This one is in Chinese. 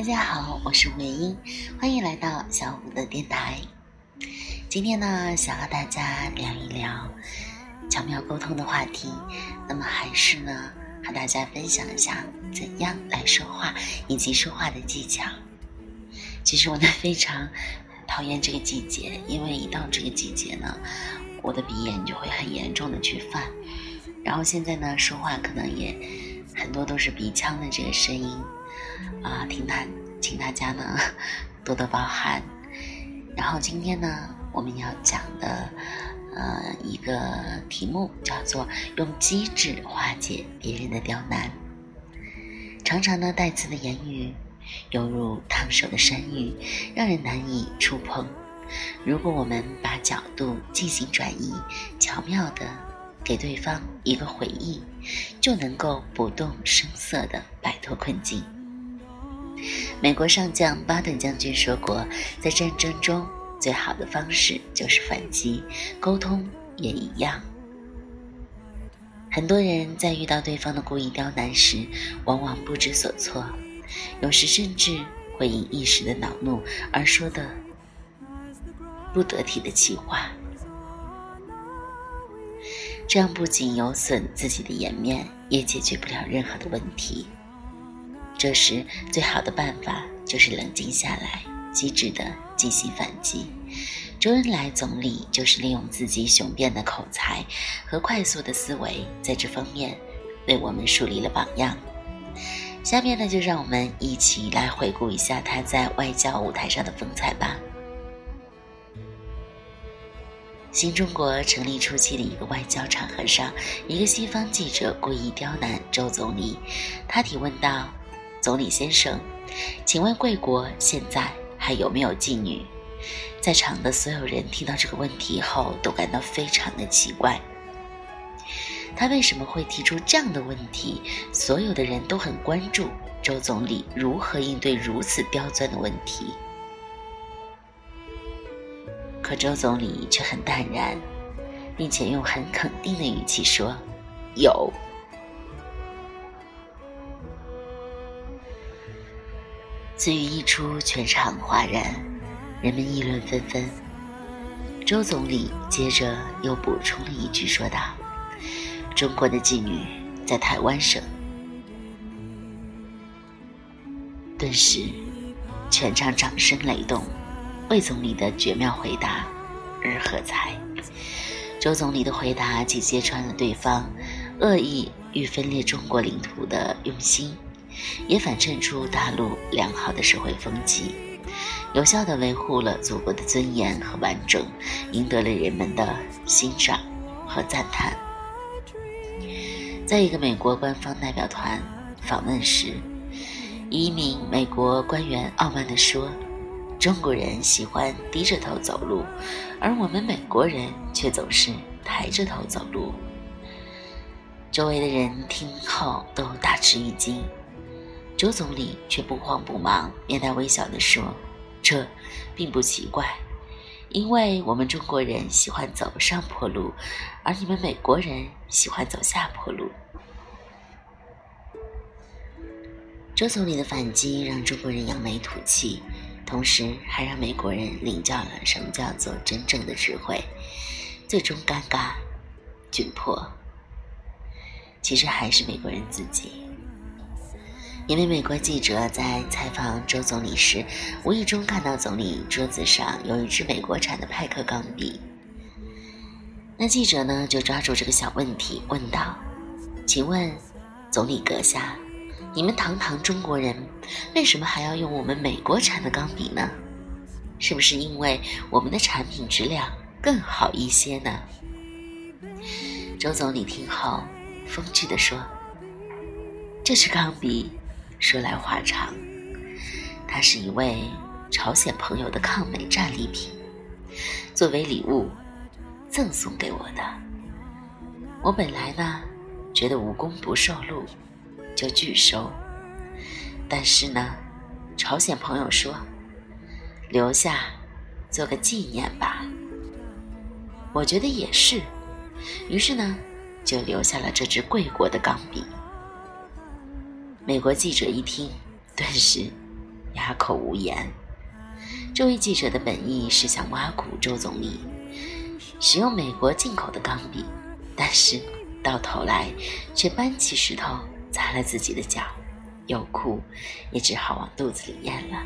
大家好，我是魏英，欢迎来到小五的电台。今天呢，想和大家聊一聊巧妙沟通的话题。那么，还是呢，和大家分享一下怎样来说话以及说话的技巧。其实我呢，非常讨厌这个季节，因为一到这个季节呢，我的鼻炎就会很严重的去犯。然后现在呢，说话可能也很多都是鼻腔的这个声音。啊，听大，请大家呢多多包涵。然后今天呢，我们要讲的呃一个题目叫做“用机智化解别人的刁难”。常常呢，带刺的言语犹如烫手的山芋，让人难以触碰。如果我们把角度进行转移，巧妙的给对方一个回应，就能够不动声色的摆脱困境。美国上将巴顿将军说过，在战争中最好的方式就是反击，沟通也一样。很多人在遇到对方的故意刁难时，往往不知所措，有时甚至会因一时的恼怒而说的不得体的气话，这样不仅有损自己的颜面，也解决不了任何的问题。这时，最好的办法就是冷静下来，机智地进行反击。周恩来总理就是利用自己雄辩的口才和快速的思维，在这方面为我们树立了榜样。下面呢，就让我们一起来回顾一下他在外交舞台上的风采吧。新中国成立初期的一个外交场合上，一个西方记者故意刁难周总理，他提问道。总理先生，请问贵国现在还有没有妓女？在场的所有人听到这个问题后，都感到非常的奇怪。他为什么会提出这样的问题？所有的人都很关注周总理如何应对如此刁钻的问题。可周总理却很淡然，并且用很肯定的语气说：“有。”此语一出，全场哗然，人们议论纷纷。周总理接着又补充了一句，说道：“中国的妓女在台湾省。”顿时，全场掌声雷动，魏总理的绝妙回答而喝彩。周总理的回答既揭穿了对方恶意欲分裂中国领土的用心。也反衬出大陆良好的社会风气，有效地维护了祖国的尊严和完整，赢得了人们的欣赏和赞叹。在一个美国官方代表团访问时，一名美国官员傲慢地说：“中国人喜欢低着头走路，而我们美国人却总是抬着头走路。”周围的人听后都大吃一惊。周总理却不慌不忙，面带微笑地说：“这并不奇怪，因为我们中国人喜欢走上坡路，而你们美国人喜欢走下坡路。”周总理的反击让中国人扬眉吐气，同时还让美国人领教了什么叫做真正的智慧。最终尴尬、窘迫，其实还是美国人自己。一位美国记者在采访周总理时，无意中看到总理桌子上有一支美国产的派克钢笔。那记者呢，就抓住这个小问题问道：“请问，总理阁下，你们堂堂中国人，为什么还要用我们美国产的钢笔呢？是不是因为我们的产品质量更好一些呢？”周总理听后，风趣地说：“这支钢笔。”说来话长，它是一位朝鲜朋友的抗美战利品，作为礼物赠送给我的。我本来呢觉得无功不受禄，就拒收。但是呢朝鲜朋友说留下做个纪念吧。我觉得也是。于是呢就留下了这支贵国的钢笔。美国记者一听顿时哑口无言。这位记者的本意是想挖苦周总理使用美国进口的钢笔但是到头来却搬起石头砸了自己的脚，又哭，也只好往肚子里咽了。